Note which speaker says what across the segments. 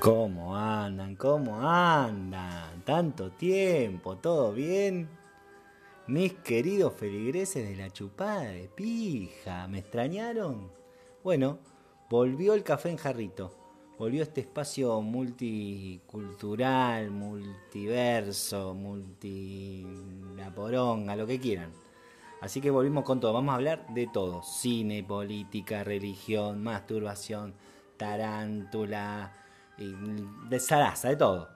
Speaker 1: ¿Cómo andan? ¿Cómo andan? Tanto tiempo, ¿todo bien? Mis queridos feligreses de la chupada de pija, ¿me extrañaron? Bueno, volvió el café en jarrito, volvió este espacio multicultural, multiverso, multi... la poronga, lo que quieran. Así que volvimos con todo, vamos a hablar de todo, cine, política, religión, masturbación, tarántula, de zaraza, de todo.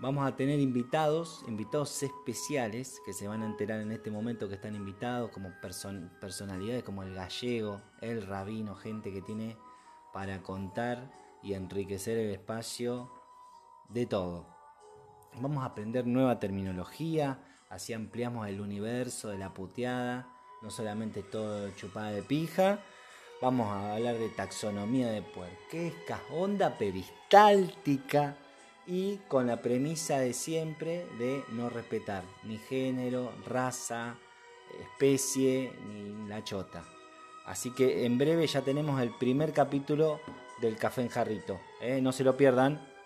Speaker 1: Vamos a tener invitados, invitados especiales que se van a enterar en este momento que están invitados, como personalidades como el gallego, el rabino, gente que tiene para contar y enriquecer el espacio de todo. Vamos a aprender nueva terminología, así ampliamos el universo de la puteada, no solamente todo chupada de pija, Vamos a hablar de taxonomía de puerquescas, onda peristáltica y con la premisa de siempre de no respetar ni género, raza, especie ni la chota. Así que en breve ya tenemos el primer capítulo del Café en Jarrito. ¿eh? No se lo pierdan.